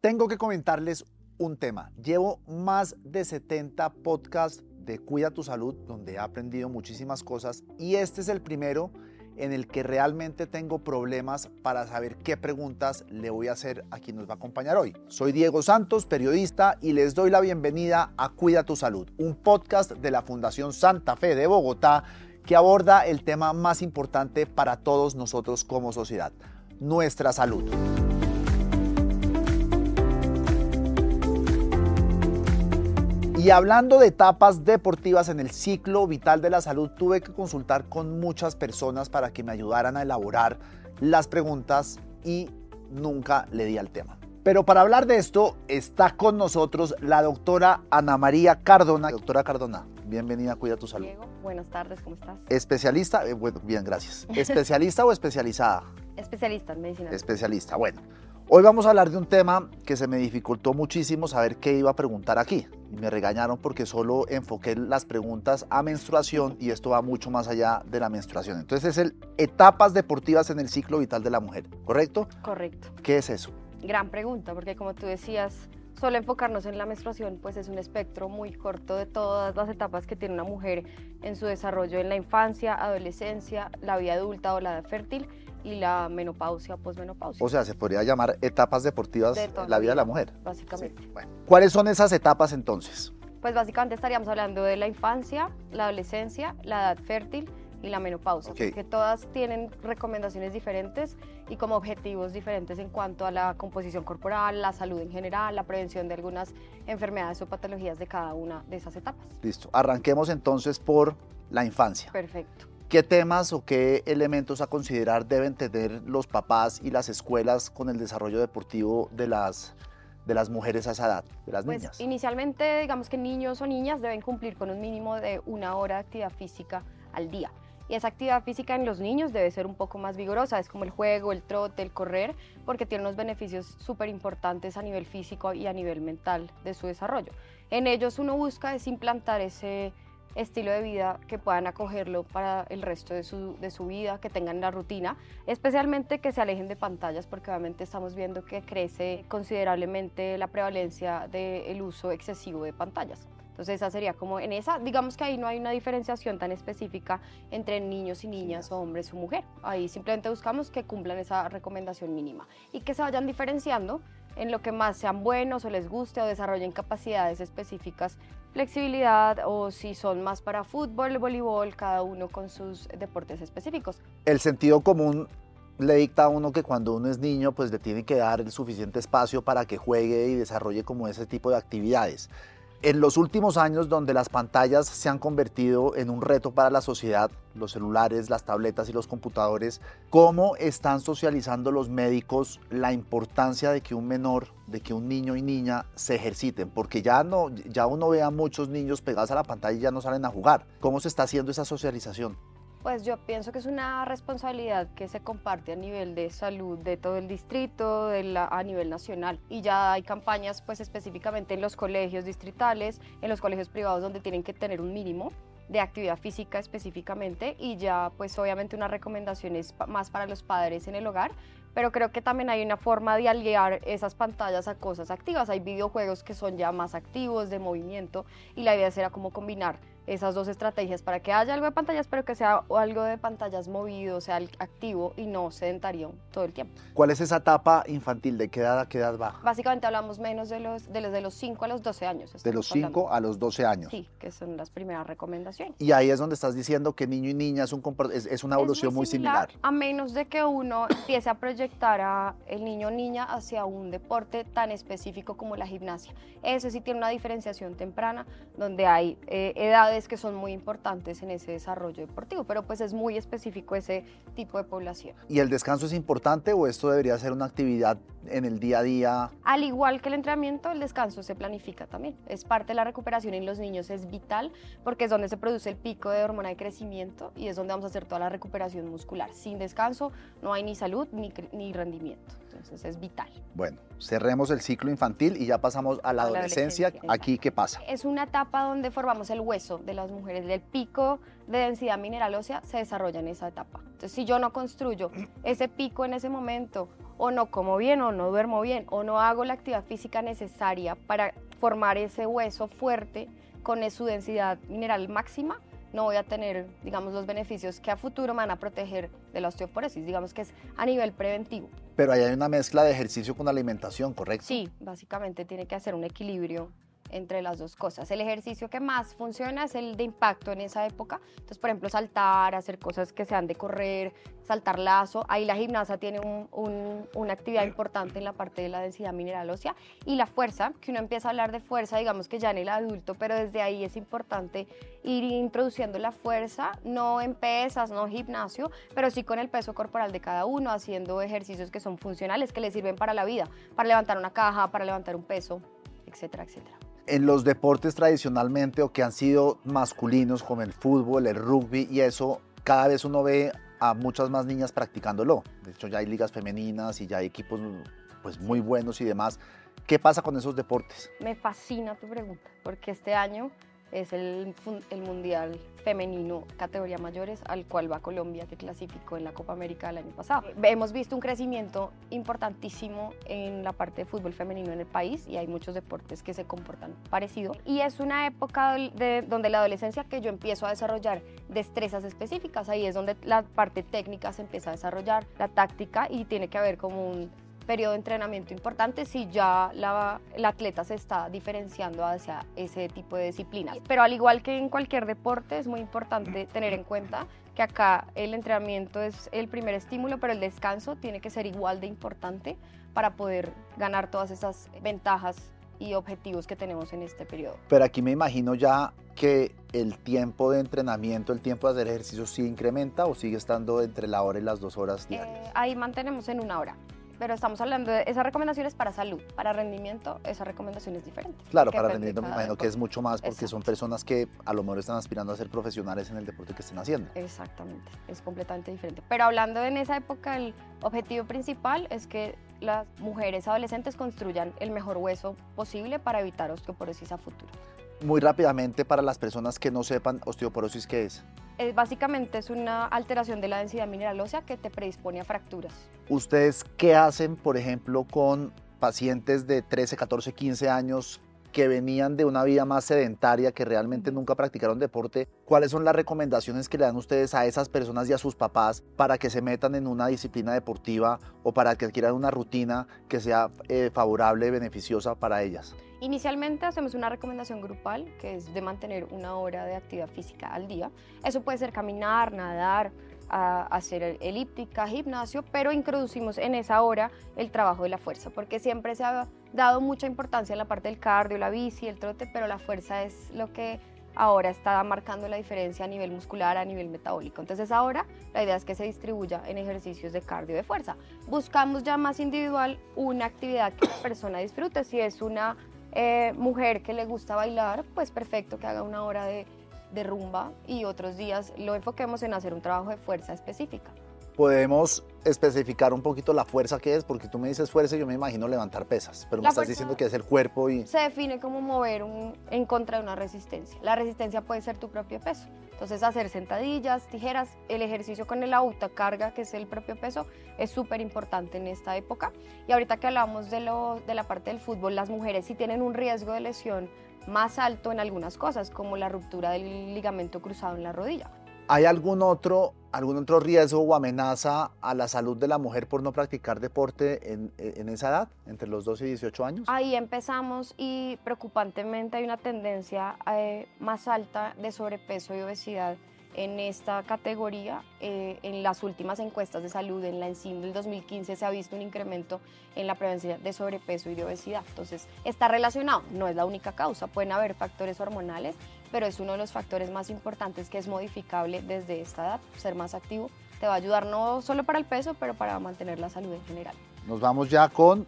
Tengo que comentarles un tema. Llevo más de 70 podcasts de Cuida tu Salud, donde he aprendido muchísimas cosas y este es el primero en el que realmente tengo problemas para saber qué preguntas le voy a hacer a quien nos va a acompañar hoy. Soy Diego Santos, periodista, y les doy la bienvenida a Cuida tu Salud, un podcast de la Fundación Santa Fe de Bogotá que aborda el tema más importante para todos nosotros como sociedad, nuestra salud. Y hablando de etapas deportivas en el ciclo vital de la salud, tuve que consultar con muchas personas para que me ayudaran a elaborar las preguntas y nunca le di al tema. Pero para hablar de esto está con nosotros la doctora Ana María Cardona. Doctora Cardona, bienvenida a Cuida tu Salud. Diego, buenas tardes, ¿cómo estás? Especialista, eh, bueno, bien, gracias. ¿Especialista o especializada? Especialista en medicina. Especialista, bueno. Hoy vamos a hablar de un tema que se me dificultó muchísimo saber qué iba a preguntar aquí. Y me regañaron porque solo enfoqué las preguntas a menstruación y esto va mucho más allá de la menstruación. Entonces es el etapas deportivas en el ciclo vital de la mujer, ¿correcto? Correcto. ¿Qué es eso? Gran pregunta, porque como tú decías, solo enfocarnos en la menstruación pues es un espectro muy corto de todas las etapas que tiene una mujer en su desarrollo en la infancia, adolescencia, la vida adulta o la edad fértil y la menopausia, posmenopausia. O sea, se podría llamar etapas deportivas De la vida de la mujer. Básicamente. Sí, bueno. ¿Cuáles son esas etapas entonces? Pues básicamente estaríamos hablando de la infancia, la adolescencia, la edad fértil y la menopausia, Ok. porque todas tienen recomendaciones diferentes y como objetivos diferentes en cuanto a la composición corporal, la salud en general, la prevención de algunas enfermedades o patologías de cada una de esas etapas. Listo. Arranquemos entonces por la infancia. Perfecto. ¿Qué temas o qué elementos a considerar deben tener los papás y las escuelas con el desarrollo deportivo de las, de las mujeres a esa edad, de las Pues niñas? inicialmente digamos que niños o niñas deben cumplir con un mínimo de una hora de actividad física al día. Y esa actividad física en los niños debe ser un poco más vigorosa, es como el juego, el trote, el correr, porque tiene unos beneficios súper importantes a nivel físico y a nivel mental de su desarrollo. En ellos uno busca es implantar ese estilo de vida que puedan acogerlo para el resto de su, de su vida, que tengan la rutina, especialmente que se alejen de pantallas, porque obviamente estamos viendo que crece considerablemente la prevalencia del uso excesivo de pantallas. Entonces esa sería como en esa, digamos que ahí no hay una diferenciación tan específica entre niños y niñas o hombres o mujer. Ahí simplemente buscamos que cumplan esa recomendación mínima y que se vayan diferenciando en lo que más sean buenos o les guste o desarrollen capacidades específicas, flexibilidad o si son más para fútbol, voleibol, cada uno con sus deportes específicos. El sentido común le dicta a uno que cuando uno es niño, pues le tiene que dar el suficiente espacio para que juegue y desarrolle como ese tipo de actividades. En los últimos años, donde las pantallas se han convertido en un reto para la sociedad, los celulares, las tabletas y los computadores, ¿cómo están socializando los médicos la importancia de que un menor, de que un niño y niña se ejerciten? Porque ya, no, ya uno ve a muchos niños pegados a la pantalla y ya no salen a jugar. ¿Cómo se está haciendo esa socialización? Pues yo pienso que es una responsabilidad que se comparte a nivel de salud de todo el distrito, a nivel nacional. Y ya hay campañas pues específicamente en los colegios distritales, en los colegios privados donde tienen que tener un mínimo de actividad física específicamente y ya pues obviamente una recomendación es pa- más para los padres en el hogar, pero creo que también hay una forma de aliar esas pantallas a cosas activas. Hay videojuegos que son ya más activos, de movimiento, y la idea será como combinar esas dos estrategias para que haya algo de pantallas, pero que sea algo de pantallas movido, sea activo y no sedentario todo el tiempo. ¿Cuál es esa etapa infantil? ¿De qué edad a qué edad va? Básicamente hablamos menos de los de los, de los 5 a los 12 años. De los hablando. 5 a los 12 años. Sí, que son las primeras recomendaciones. Y ahí es donde estás diciendo que niño y niña es, un, es una evolución muy similar. A menos de que uno empiece a proyectar a el niño o niña hacia un deporte tan específico como la gimnasia. Ese sí tiene una diferenciación temprana, donde hay eh, edades que son muy importantes en ese desarrollo deportivo, pero pues es muy específico ese tipo de población. ¿Y el descanso es importante o esto debería ser una actividad en el día a día? Al igual que el entrenamiento, el descanso se planifica también. Es parte de la recuperación en los niños, es vital porque es donde se produce el pico de hormona de crecimiento y es donde vamos a hacer toda la recuperación muscular. Sin descanso no hay ni salud ni, rendimiento. Entonces es vital. Bueno, cerremos el ciclo infantil y ya pasamos a la A la adolescencia. adolescencia, Aquí, ¿qué pasa? Es una etapa donde formamos el hueso de las mujeres. El pico de densidad mineral ósea se desarrolla en esa etapa. Entonces, si yo no construyo ese pico en ese momento o no como bien o no duermo bien o no hago la actividad física necesaria para formar ese hueso fuerte con su densidad mineral máxima, no voy a tener, digamos, los beneficios que a futuro me van a proteger de la osteoporosis. Digamos que es a nivel preventivo. Pero ahí hay una mezcla de ejercicio con alimentación, ¿correcto? Sí, básicamente tiene que hacer un equilibrio entre las dos cosas. El ejercicio que más funciona es el de impacto en esa época. Entonces, por ejemplo, saltar, hacer cosas que sean de correr, saltar lazo. Ahí la gimnasia tiene una actividad importante en la parte de la densidad mineral ósea. Y la fuerza, que uno empieza a hablar de fuerza, digamos que ya en el adulto, pero desde ahí es importante ir introduciendo la fuerza, no en pesas, no en gimnasio, pero sí con el peso corporal de cada uno, haciendo ejercicios que son funcionales, que le sirven para la vida, para levantar una caja, para levantar un peso, etcétera, etcétera en los deportes tradicionalmente o que han sido masculinos como el fútbol, el rugby y eso, cada vez uno ve a muchas más niñas practicándolo. De hecho ya hay ligas femeninas y ya hay equipos pues muy buenos y demás. ¿Qué pasa con esos deportes? Me fascina tu pregunta, porque este año es el, el, Mundial Femenino categoría mayores al cual va Colombia que clasificó en la Copa América del año pasado. Hemos visto un crecimiento importantísimo en la parte de fútbol femenino en el país y hay muchos deportes que se comportan parecido y es una época de, donde la adolescencia que yo empiezo a desarrollar destrezas específicas, ahí es donde la parte técnica se empieza a desarrollar, la táctica y tiene que haber como un periodo de entrenamiento importante si ya la, el atleta se está diferenciando hacia ese tipo de disciplinas. Pero al igual que en cualquier deporte, es muy importante tener en cuenta que acá el entrenamiento es el primer estímulo, pero el descanso tiene que ser igual de importante para poder ganar todas esas ventajas y objetivos que tenemos en este periodo. Pero aquí me imagino ya que el tiempo de entrenamiento, el tiempo de hacer ejercicio, sí incrementa o sigue estando entre la hora y las dos horas diarias. Eh, ahí mantenemos en una hora pero estamos hablando de esas recomendaciones para salud, para rendimiento, esa recomendación es diferente. Claro, para rendimiento me imagino que es mucho más porque son personas que a lo mejor están aspirando a ser profesionales en el deporte que estén haciendo. Exactamente, es completamente diferente. Pero hablando en esa época, el objetivo principal es que las mujeres adolescentes construyan el mejor hueso posible para evitar osteoporosis a futuro. Muy rápidamente, para las personas que no sepan osteoporosis, ¿qué es? básicamente es una alteración de la densidad mineral ósea que te predispone a fracturas. ¿Ustedes qué hacen, por ejemplo, con pacientes de 13, 14, 15 años que venían de una vida más sedentaria, que realmente nunca practicaron deporte, ¿cuáles son las recomendaciones que le dan ustedes a esas personas y a sus papás para que se metan en una disciplina deportiva o para que adquieran una rutina que sea eh, favorable y beneficiosa para ellas? Inicialmente hacemos una recomendación grupal, que es de mantener una hora de actividad física al día. Eso puede ser caminar, nadar, hacer elíptica, gimnasio, pero introducimos en esa hora el trabajo de la fuerza, porque siempre se ha dado mucha importancia en la parte del cardio, la bici, el trote, pero la fuerza es lo que ahora está marcando la diferencia a nivel muscular, a nivel metabólico. Entonces ahora la idea es que se distribuya en ejercicios de cardio de fuerza. Buscamos ya más individual una actividad que la persona disfrute. Si es una eh, mujer que le gusta bailar, pues perfecto que haga una hora de de rumba y otros días lo enfoquemos en hacer un trabajo de fuerza específica. Podemos especificar un poquito la fuerza que es, porque tú me dices fuerza y yo me imagino levantar pesas, pero me estás diciendo que es el cuerpo y... Se define como mover en contra de una resistencia. La resistencia puede ser tu propio peso. Entonces hacer sentadillas, tijeras, el ejercicio con el autocarga, que es el propio peso, es súper importante en esta época. Y ahorita que hablamos de, lo, de la parte del fútbol, las mujeres sí tienen un riesgo de lesión más alto en algunas cosas, como la ruptura del ligamento cruzado en la rodilla. ¿Hay algún otro, algún otro riesgo o amenaza a la salud de la mujer por no practicar deporte en, en, esa edad, entre los 12 y 18 años? Ahí empezamos y preocupantemente hay una tendencia eh, más alta de sobrepeso y obesidad en esta categoría. Eh, en las últimas encuestas de salud, en la ENSIM del 2015, se ha visto un incremento en la prevención de sobrepeso y de obesidad. Entonces, está relacionado, no es la única causa, pueden haber factores hormonales, pero es uno de los factores más importantes que es modificable desde esta edad. Ser más activo te va a ayudar no solo para el peso, pero para mantener la salud en general. Nos vamos ya con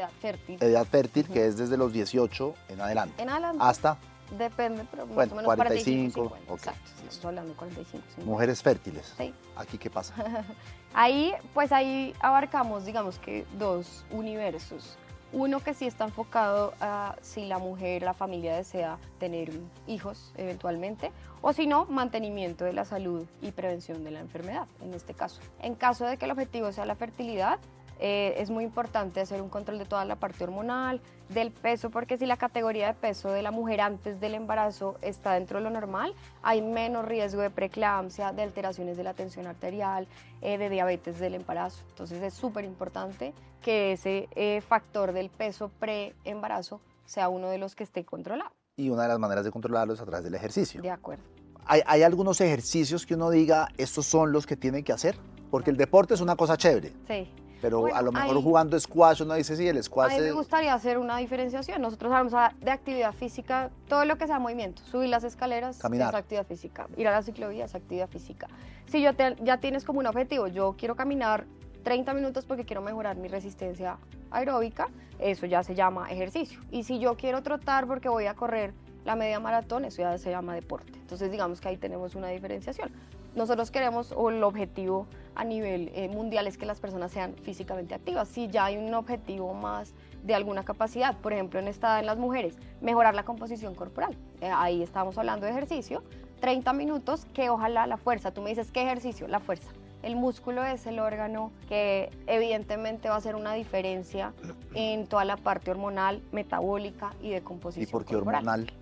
edad fértil. Edad fértil, que es desde los 18 en adelante. En adelante. Hasta Depende, pero más o menos 45, 45 Exacto, estamos hablando de 45. Mujeres fértiles. Sí. ¿Aquí qué pasa? ahí, pues ahí abarcamos, digamos que dos universos. Uno que sí está enfocado a si la mujer, la familia desea tener hijos eventualmente, o si no, mantenimiento de la salud y prevención de la enfermedad, en este caso. En caso de que el objetivo sea la fertilidad, eh, es muy importante hacer un control de toda la parte hormonal, del peso, porque si la categoría de peso de la mujer antes del embarazo está dentro de lo normal, hay menos riesgo de preeclampsia, de alteraciones de la tensión arterial, eh, de diabetes del embarazo. Entonces es súper importante que ese eh, factor del peso pre-embarazo sea uno de los que esté controlado. Y una de las maneras de controlarlo es a través del ejercicio. De acuerdo. ¿Hay, hay algunos ejercicios que uno diga, estos son los que tiene que hacer? Porque el deporte es una cosa chévere. Sí. Pero Bueno, a lo mejor hay- jugando squash uno dice, sí, el A squash mí me gustaría hacer una diferenciación. Nosotros hablamos a- de actividad física, todo lo que sea movimiento. Subir las escaleras Caminar. es actividad física. Ir a la ciclovía es actividad física. Si yo te- ya tienes como un objetivo, yo quiero caminar 30 minutos porque quiero mejorar mi resistencia aeróbica, eso ya se llama ejercicio. Y si yo quiero trotar porque voy a correr la media maratón, eso ya se llama deporte. Entonces digamos que ahí tenemos una diferenciación. Nosotros queremos, o el objetivo a nivel eh, mundial es que las personas sean físicamente activas. Si ya hay un objetivo más de alguna capacidad, por ejemplo en esta en las mujeres, mejorar la composición corporal. Eh, ahí estamos hablando de ejercicio, 30 minutos que ojalá la fuerza, tú me dices, ¿qué ejercicio? La fuerza. El músculo es el órgano que evidentemente va a hacer una diferencia en toda la parte hormonal, metabólica y de ¿Y composición por qué corporal hormonal?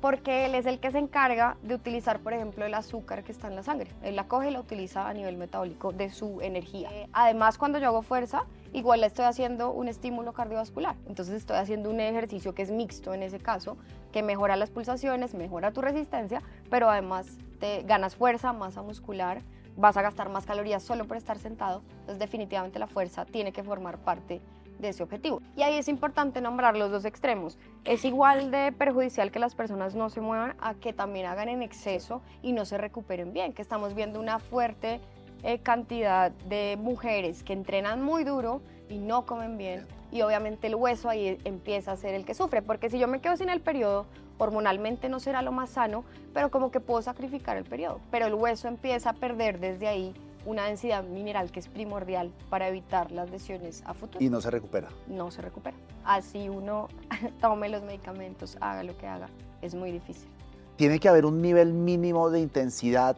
Porque él es el que se encarga de utilizar, por ejemplo, el azúcar que está en la sangre. Él la coge y la utiliza a nivel metabólico de su energía. Eh, además, cuando yo hago fuerza, igual estoy haciendo un estímulo cardiovascular. Entonces estoy haciendo un ejercicio que es mixto en ese caso, que mejora las pulsaciones, mejora tu resistencia, pero además te ganas fuerza, masa muscular, vas a gastar más calorías solo por estar sentado. Entonces definitivamente la fuerza tiene que formar parte de ese objetivo. Y ahí es importante nombrar los dos extremos. Es igual de perjudicial que las personas no se muevan a que también hagan en exceso y no se recuperen bien, que estamos viendo una fuerte eh, cantidad de mujeres que entrenan muy duro y no comen bien y obviamente el hueso ahí empieza a ser el que sufre, porque si yo me quedo sin el periodo, hormonalmente no será lo más sano, pero como que puedo sacrificar el periodo, pero el hueso empieza a perder desde ahí una densidad mineral que es primordial para evitar las lesiones a futuro. Y no se recupera. No se recupera. Así uno tome los medicamentos, haga lo que haga, es muy difícil. ¿Tiene que haber un nivel mínimo de intensidad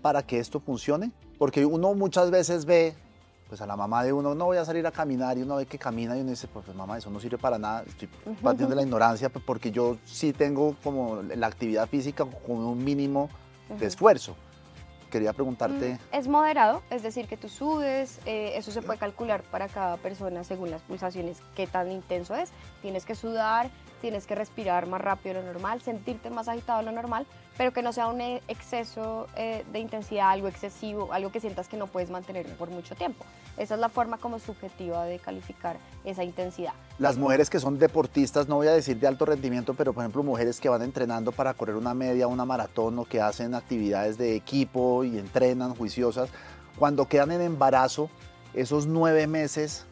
para que esto funcione? Porque uno muchas veces ve pues a la mamá de uno, no voy a salir a caminar y uno ve que camina y uno dice, pues mamá, eso no sirve para nada, estoy partiendo de la ignorancia porque yo sí tengo como la actividad física con un mínimo de esfuerzo. Quería preguntarte, Mm, Es moderado, es decir, que tú sudes, eh, eso se puede calcular para cada persona según las pulsaciones, qué tan intenso es. Tienes que sudar, tienes que respirar más rápido de lo normal, sentirte más agitado de lo normal, pero que no sea un eh, exceso eh, de intensidad, algo excesivo, algo que sientas que no puedes mantener por mucho tiempo. Esa es la forma como subjetiva de calificar esa intensidad. las mujeres que son deportistas, no voy a decir de alto rendimiento, pero por ejemplo mujeres que van entrenando para correr una media, una maratón o que hacen actividades de equipo y entrenan juiciosas, cuando quedan en embarazo, esos nueve meses,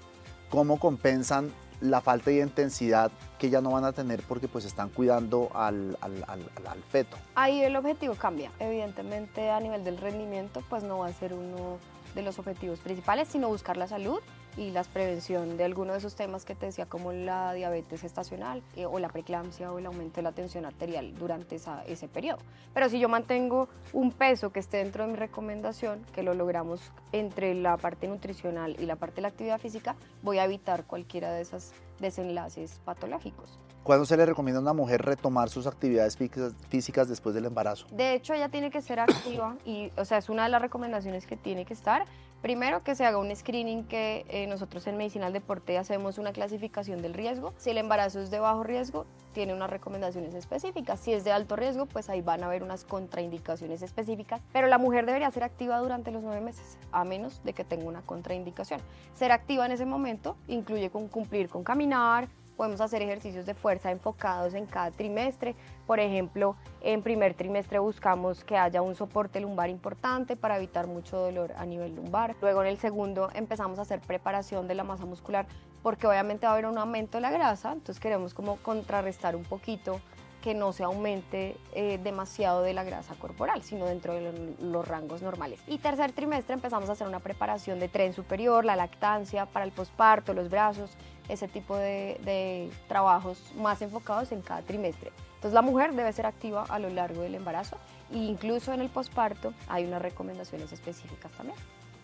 ¿cómo compensan la falta de intensidad que ya no van a tener porque pues están cuidando al, al- al- feto? Ahí el objetivo cambia. Evidentemente a nivel del rendimiento pues no va a ser uno de los objetivos principales, sino buscar la salud y la prevención de alguno de esos temas que te decía como la diabetes gestacional eh, o la preeclampsia o el aumento de la tensión arterial durante esa- ese periodo. Pero si yo mantengo un peso que esté dentro de mi recomendación, que lo logramos entre la parte nutricional y la parte de la actividad física, voy a evitar cualquiera de esos desenlaces patológicos. ¿Cuándo se le recomienda a una mujer retomar sus actividades físicas- después del embarazo? De hecho, ella tiene que ser activa y, o sea, es una de las recomendaciones que tiene que estar. Primero, que se haga un screening que eh, nosotros en Medicina Deporte hacemos una clasificación del riesgo. Si el embarazo es de bajo riesgo, tiene unas recomendaciones específicas. Si es de alto riesgo, pues ahí van a haber unas contraindicaciones específicas. Pero la mujer debería ser activa durante los nueve meses, a menos de que tenga una contraindicación. Ser activa en ese momento incluye con cumplir con caminar, podemos hacer ejercicios de fuerza enfocados en cada trimestre. Por ejemplo, en primer trimestre buscamos que haya un soporte lumbar importante para evitar mucho dolor a nivel lumbar. Luego en el segundo empezamos a hacer preparación de la masa muscular porque obviamente va a haber un aumento de la grasa, entonces queremos como contrarrestar un poquito que no se aumente eh, demasiado de la grasa corporal, sino dentro de lo- los rangos normales. Y tercer trimestre empezamos a hacer una preparación de tren superior, la lactancia, para el posparto, los brazos, ese tipo de, de trabajos más enfocados en cada trimestre. Entonces la mujer debe ser activa a lo largo del embarazo e incluso en el posparto hay unas recomendaciones específicas también.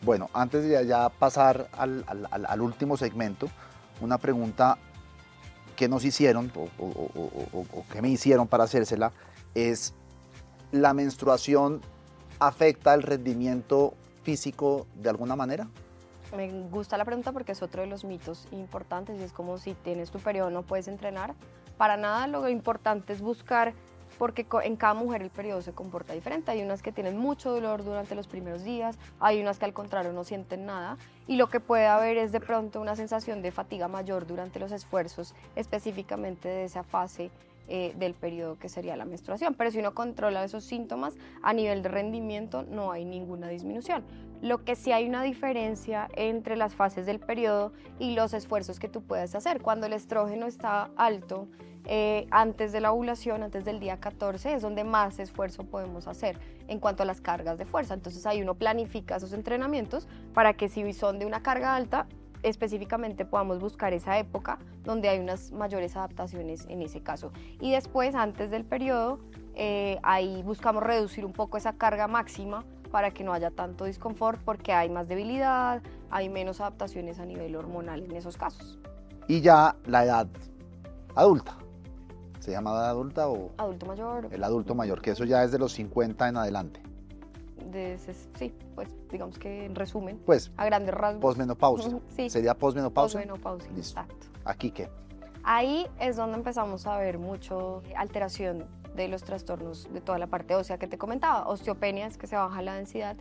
Bueno, antes de ya pasar al, al- al- último segmento, una pregunta que nos hicieron o- o- o- o que me hicieron para hacérsela es, ¿la menstruación afecta el rendimiento físico de alguna manera? Me gusta la pregunta porque es otro de los mitos importantes y es como si tienes tu periodo no puedes entrenar. Para nada, lo importante es buscar porque en cada mujer el periodo se comporta diferente. Hay unas que tienen mucho dolor durante los primeros días, hay unas que al contrario no sienten nada y lo que puede haber es de pronto una sensación de fatiga mayor durante los esfuerzos, específicamente de esa fase eh, del periodo que sería la menstruación. Pero si uno controla esos síntomas a nivel de rendimiento no hay ninguna disminución. Lo que sí hay una diferencia entre las fases del periodo y los esfuerzos que tú puedes hacer. Cuando el estrógeno está alto, eh, antes de la ovulación, antes del día 14, es donde más esfuerzo podemos hacer en cuanto a las cargas de fuerza. Entonces ahí uno planifica esos entrenamientos para que si son de una carga alta, específicamente podamos buscar esa época donde hay unas mayores adaptaciones en ese caso. Y después, antes del periodo, eh, ahí buscamos reducir un poco esa carga máxima para que no haya tanto disconfort porque hay más debilidad, hay menos adaptaciones a nivel hormonal en esos casos. Y ya la edad adulta. ¿Se llama edad adulta o Adulto mayor, el adulto mayor? Que eso ya es de los 50 en adelante. de ese- sí, pues digamos que en resumen, Pues, a grandes rasgos. posmenopausia. Sí, ¿Sería posmenopausia? posmenopausia, Listo. exacto. ¿Aquí qué? Ahí es donde empezamos a ver mucho alteración de los trastornos de toda la parte ósea que te comentaba, osteopenias que se baja la densidad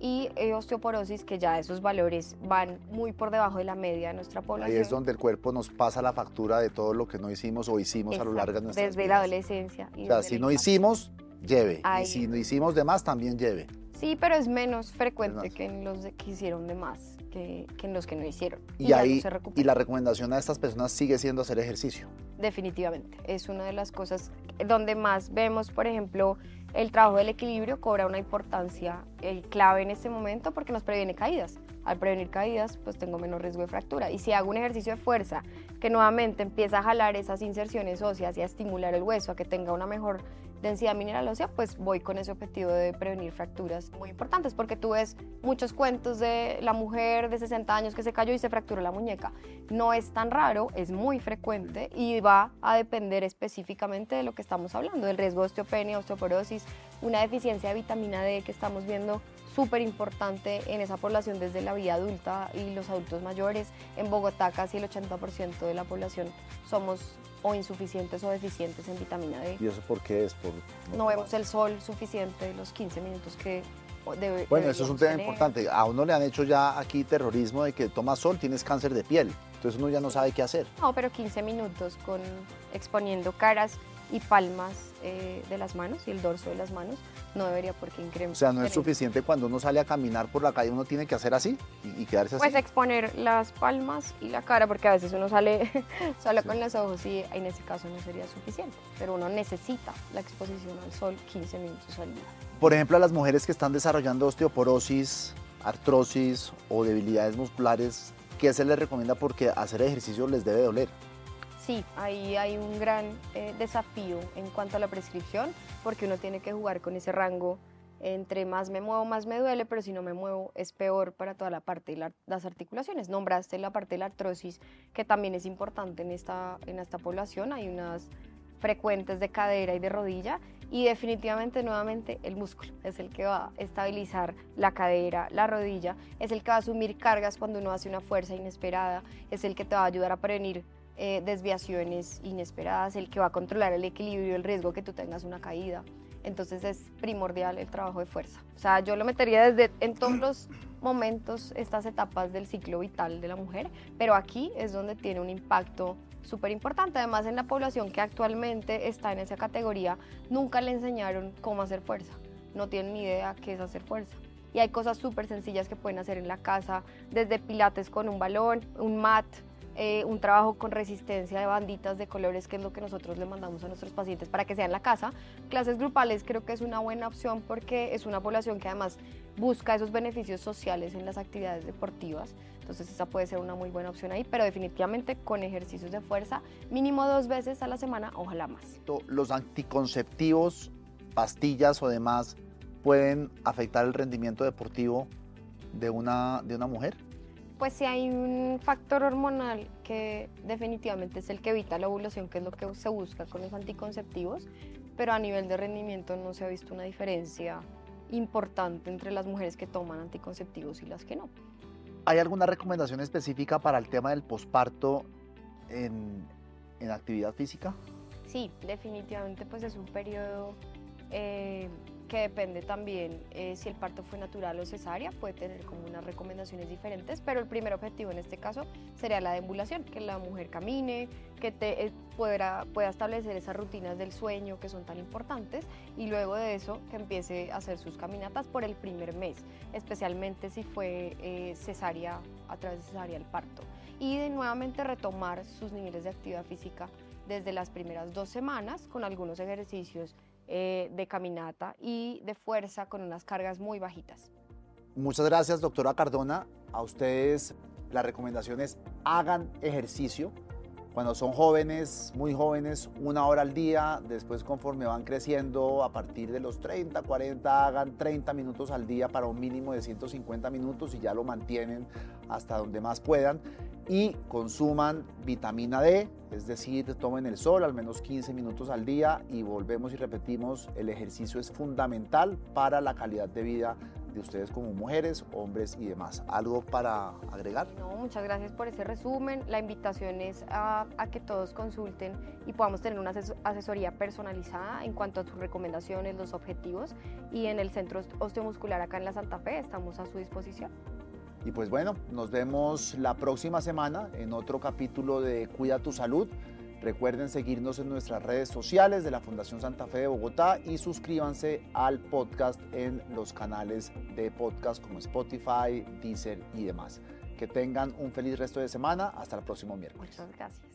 y eh, osteoporosis que ya esos valores van muy por debajo de la media de nuestra población. Ahí es donde el cuerpo nos pasa la factura de todo lo que no hicimos o hicimos a lo largo de Exacto, nuestras desde la vidas. adolescencia. y O sea, si la no infancia. hicimos, lleve. Ahí Y si es. no hicimos de más, también lleve. Sí, pero es menos frecuente más. que en los que hicieron de más que, que en los que no hicieron. Y, no ahí, se y la recomendación a estas personas sigue siendo hacer ejercicio. Definitivamente, es una de las cosas donde más vemos, por ejemplo, el trabajo del equilibrio cobra una importancia el clave en este momento porque nos previene caídas. Al prevenir caídas, pues tengo menos riesgo de fractura. Y si hago un ejercicio de fuerza que nuevamente empieza a jalar esas inserciones óseas y a estimular el hueso a que tenga una mejor densidad mineral ósea, pues voy con ese objetivo de prevenir fracturas muy importantes, porque tú ves muchos cuentos de la mujer de 60 años que se cayó y se fracturó la muñeca. No es tan raro, es muy frecuente y va a depender específicamente de lo que estamos hablando, del riesgo de osteopenia, osteoporosis, una deficiencia de vitamina D que estamos viendo súper importante en esa población desde la vida adulta y los adultos mayores. En Bogotá casi el 80% de la población somos o insuficientes o deficientes en vitamina D. ¿Y eso por qué es? Por, No vemos el sol suficiente los 15 minutos que debe, Bueno, eso es un tema tener. importante. A uno le han hecho ya aquí terrorismo de que tomas sol, tienes cáncer de piel. Entonces uno ya no sabe qué hacer. No, pero 15 minutos con exponiendo caras y palmas eh, de las manos y el dorso de las manos no debería por qué incrementar. O sea, no es suficiente cuando uno sale a caminar por la calle, uno tiene que hacer así y, y quedarse así. Pues exponer las palmas y la cara, porque a veces uno sale solo Sí. con los ojos y en ese caso no sería suficiente. Pero uno necesita la exposición al sol 15 minutos al día. Por ejemplo, a las mujeres que están desarrollando osteoporosis, artrosis o debilidades musculares, ¿qué se les recomienda? Porque hacer ejercicio les debe doler. Sí, ahí hay un gran eh, desafío en cuanto a la prescripción, porque uno tiene que jugar con ese rango entre más me muevo, más me duele, pero si no me muevo es peor para toda la parte de la- las articulaciones. Nombraste la parte de la artrosis, que también es importante en esta, en esta población. Hay unas frecuentes de cadera y de rodilla y definitivamente nuevamente el músculo es el que va a estabilizar la cadera, la rodilla, es el que va a asumir cargas cuando uno hace una fuerza inesperada, es el que te va a ayudar a prevenir eh, desviaciones inesperadas, el que va a controlar el equilibrio el riesgo que tú tengas una caída. Entonces es primordial el trabajo de fuerza. O sea, yo lo metería desde en todos los momentos, estas etapas del ciclo vital de la mujer, pero aquí es donde tiene un impacto súper importante. Además, en la población que actualmente está en esa categoría, nunca le enseñaron cómo hacer fuerza. No tienen ni idea qué es hacer fuerza. Y hay cosas súper sencillas que pueden hacer en la casa, desde pilates con un balón, un mat, eh, un trabajo con resistencia de banditas de colores, que es lo que nosotros le mandamos a nuestros pacientes para que sea en la casa. Clases grupales creo que es una buena opción porque es una población que además busca esos beneficios sociales en las actividades deportivas. Entonces esa puede ser una muy buena opción ahí, pero definitivamente con ejercicios de fuerza, mínimo dos veces a la semana, ojalá más. Los anticonceptivos, pastillas o demás pueden afectar el rendimiento deportivo de una, de una mujer? Pues sí hay un factor hormonal que definitivamente es el que evita la ovulación, que es lo que se busca con los anticonceptivos, pero a nivel de rendimiento no se ha visto una diferencia importante entre las mujeres que toman anticonceptivos y las que no. ¿Hay alguna recomendación específica para el tema del posparto en, en actividad física? Sí, definitivamente pues es un periodo eh, que depende también eh, si el parto fue natural o cesárea, puede tener como unas recomendaciones diferentes, pero el primer objetivo en este caso sería la deambulación, que la mujer camine, que te, eh, pueda, pueda establecer esas rutinas del sueño que son tan importantes y luego de eso que empiece a hacer sus caminatas por el primer mes, especialmente si fue eh, cesárea, a través de cesárea el parto. Y de nuevamente retomar sus niveles de actividad física desde las primeras dos semanas con algunos ejercicios eh, de caminata y de fuerza con unas cargas muy bajitas. Muchas gracias, doctora Cardona. A ustedes la recomendación es hagan ejercicio. Cuando son jóvenes, muy jóvenes, una hora al día, después conforme van creciendo, a partir de los 30, 40, hagan 30 minutos al día para un mínimo de 150 minutos y ya lo mantienen hasta donde más puedan y consuman vitamina D, es decir, tomen el sol al menos 15 minutos al día y volvemos y repetimos, el ejercicio es fundamental para la calidad de vida de ustedes como mujeres, hombres y demás. ¿Algo para agregar? No, muchas gracias por ese resumen. La invitación es a, a que todos consulten y podamos tener una asesoría personalizada en cuanto a sus recomendaciones, los objetivos y en el Centro Osteomuscular acá en la Santa Fe estamos a su disposición. Y pues bueno, nos vemos la próxima semana en otro capítulo de Cuida tu Salud. Recuerden seguirnos en nuestras redes sociales de la Fundación Santa Fe de Bogotá y suscríbanse al podcast en los canales de podcast como Spotify, Deezer y demás. Que tengan un feliz resto de semana. Hasta el próximo miércoles. Muchas gracias.